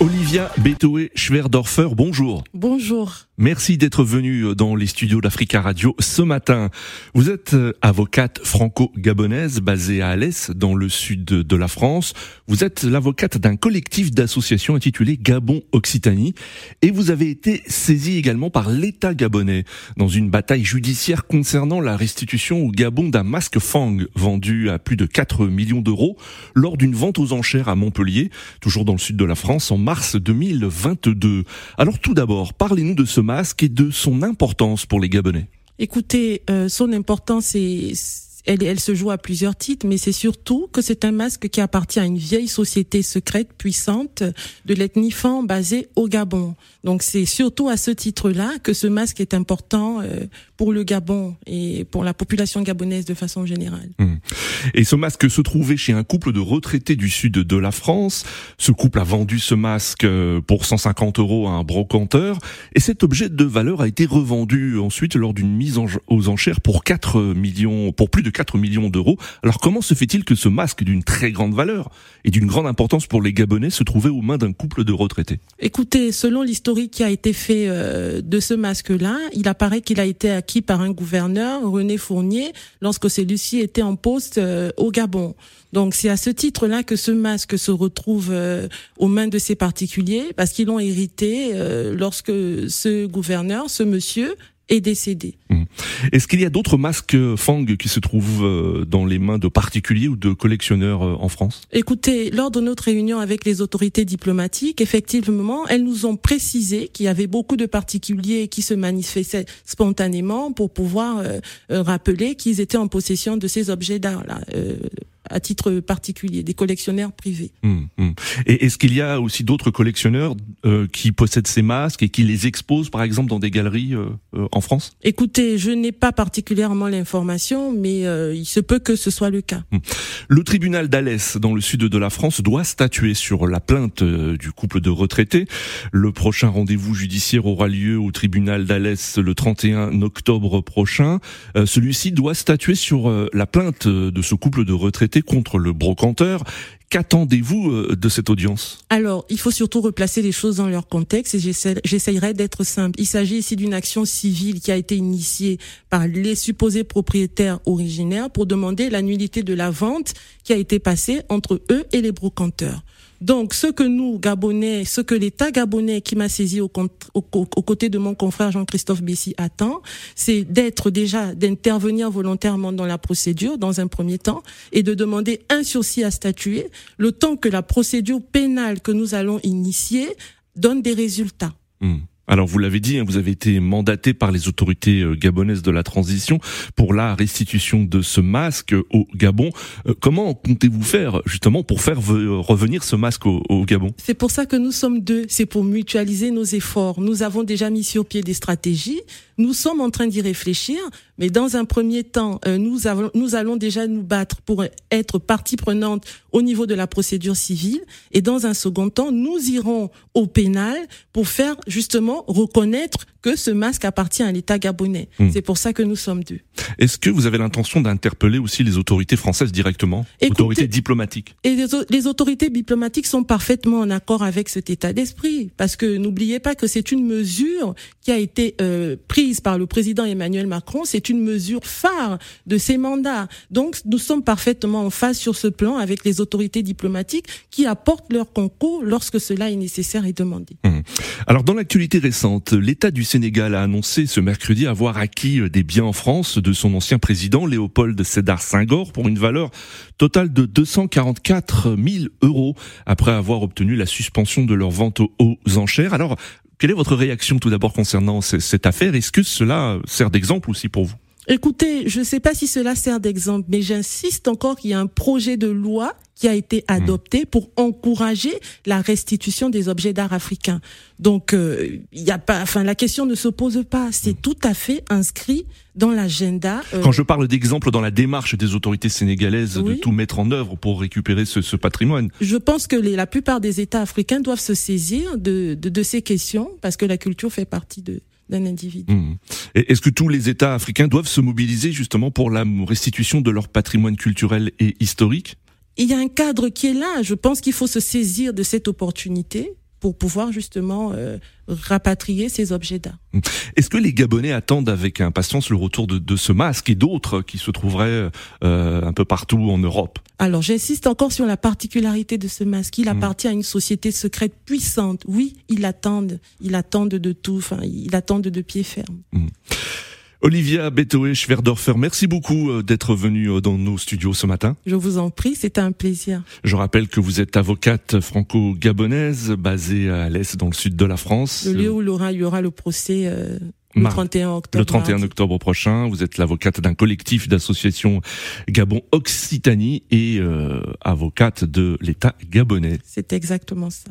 Olivia Betoé Schwerdorfer, bonjour. Bonjour. Merci d'être venu dans les studios d'Africa Radio ce matin. Vous êtes euh, avocate franco-gabonaise basée à Alès, dans le sud de la France. Vous êtes l'avocate d'un collectif d'associations intitulé Gabon Occitanie et vous avez été saisie également par l'État gabonais dans une bataille judiciaire concernant la restitution au Gabon d'un masque Fang vendu à plus de 4 millions d'euros lors d'une vente aux enchères à Montpellier, toujours dans le sud de la France, en mars 2022. Alors tout d'abord, parlez-nous de ce masque et de son importance pour les Gabonais Écoutez, euh, son importance est elle, elle, se joue à plusieurs titres, mais c'est surtout que c'est un masque qui appartient à une vieille société secrète puissante de l'ethnie Fan basée au Gabon. Donc c'est surtout à ce titre-là que ce masque est important euh, pour le Gabon et pour la population gabonaise de façon générale. Mmh. Et ce masque se trouvait chez un couple de retraités du sud de la France. Ce couple a vendu ce masque euh, pour 150 euros à un brocanteur et cet objet de valeur a été revendu ensuite lors d'une mise aux enchères pour 4 millions, pour plus de 4 millions d'euros. Alors comment se fait-il que ce masque d'une très grande valeur et d'une grande importance pour les Gabonais se trouvait aux mains d'un couple de retraités? Écoutez, selon l'historique qui a été fait euh, de ce masque-là, il apparaît qu'il a été acquis par un gouverneur, René Fournier, lorsque celui-ci était en poste euh, au Gabon. Donc c'est à ce titre-là que ce masque se retrouve euh, aux mains de ces particuliers parce qu'ils l'ont hérité lorsque ce gouverneur, ce monsieur, est décédé. Mmh. Est-ce qu'il y a d'autres masques Fang qui se trouvent euh, dans les mains de particuliers ou de collectionneurs euh, en France? Écoutez, lors de notre réunion avec les autorités diplomatiques, effectivement, elles nous ont précisé qu'il y avait beaucoup de particuliers qui se manifestaient spontanément pour pouvoir euh, rappeler qu'ils étaient en possession de ces objets d'art-là à titre particulier, des collectionneurs privés. Hum, hum. Et est-ce qu'il y a aussi d'autres collectionneurs euh, qui possèdent ces masques et qui les exposent, par exemple, dans des galeries euh, euh, en France? Écoutez, je n'ai pas particulièrement l'information, mais il se peut que ce soit le cas. Hum. Le tribunal d'Alès, dans le sud de la France, doit statuer sur la plainte du couple de retraités. Le prochain rendez-vous judiciaire aura lieu au tribunal d'Alès le 31 octobre prochain. Celui-ci doit statuer sur la plainte de ce couple de retraités contre le brocanteur. Qu'attendez-vous euh, de cette audience? Alors, il faut surtout replacer les choses dans leur contexte et j'essayerai d'être simple. Il s'agit ici d'une action civile qui a été initiée par les supposés propriétaires originaires pour demander la de la vente qui a été passée entre eux et les brocanteurs. Donc, ce que nous, Gabonais, ce que l'État gabonais qui m'a saisi aux, côtés de mon confrère Jean-Christophe Bessy attend, c'est d'être déjà, d'intervenir volontairement dans la procédure, dans un premier temps, et de demander un sursis à statuer, le temps que la procédure pénale que nous allons initier donne des résultats. Hmm. Alors vous l'avez dit, hein, vous avez été mandaté par les autorités euh, gabonaises de la transition pour la restitution de ce masque au Gabon. Euh, comment comptez-vous faire justement pour faire revenir ce masque au, Gabon? C'est pour ça que nous sommes deux, c'est pour mutualiser nos efforts. Nous avons déjà mis sur pied des stratégies, nous sommes en train d'y réfléchir, mais dans un premier temps, euh, nous, avons, nous allons déjà nous battre pour être partie prenante au niveau de la procédure civile, et dans un second temps, nous irons au pénal pour faire justement reconnaître que ce masque appartient à l'État gabonais. Hmm. C'est pour ça que nous sommes deux. Est-ce que vous avez l'intention d'interpeller aussi les autorités françaises directement, les autorités diplomatiques Et les, autorités diplomatiques sont parfaitement en accord avec cet état d'esprit, parce que n'oubliez pas que c'est une mesure qui a été euh, prise par le président Emmanuel Macron. C'est une mesure phare de ses mandats. Donc nous sommes parfaitement en phase sur ce plan avec les autorités diplomatiques qui apportent leur concours lorsque cela est nécessaire et demandé. Hmm. Alors dans l'actualité récente, l'État du Sénégal a annoncé ce mercredi avoir acquis des biens en France de son ancien président Léopold Sédar Senghor pour une valeur totale de 244 000 euros après avoir obtenu la suspension de leur vente aux enchères. Alors, quelle est votre réaction tout d'abord concernant cette affaire? Est-ce que cela sert d'exemple aussi pour vous? Écoutez, je ne sais pas si cela sert d'exemple, mais j'insiste encore qu'il y a un projet de loi qui a été hmm. adopté pour encourager la restitution des objets d'art africains. Donc, euh, il y a pas, enfin, la question ne se pose pas. C'est hmm. tout à fait inscrit dans l'agenda. Euh, Quand je parle d'exemple dans la démarche des autorités sénégalaises de tout mettre en œuvre pour récupérer ce, ce patrimoine. Je pense que les, la plupart des États africains doivent se saisir de, de, de ces questions parce que la culture fait partie de, d'un individu. Mmh. Est-ce que tous les États africains doivent se mobiliser justement pour la restitution de leur patrimoine culturel et historique? Il y a un cadre qui est là. Je pense qu'il faut se saisir de cette opportunité pour pouvoir justement euh, rapatrier ces objets d'art. Est-ce que les Gabonais attendent avec impatience le retour de, de ce masque et d'autres qui se trouveraient euh, un peu partout en Europe? Alors j'insiste encore sur la particularité de ce masque. Il mmh. appartient à une société secrète puissante. Oui, ils attendent, ils attendent de tout, enfin, ils attendent de pied ferme. Mmh. Olivia Betoé Schwerdorfer, merci beaucoup euh, d'être venue euh, dans nos studios ce matin. Je vous en prie, c'était un plaisir. Je rappelle que vous êtes avocate franco-gabonaise basée à l'Est dans le sud de la France. Le lieu où il y aura, le procès euh, le 31 octobre. Le 31 octobre prochain, vous êtes l'avocate d'un collectif d'associations Gabon Occitanie et avocate de l'État gabonais. C'est exactement ça.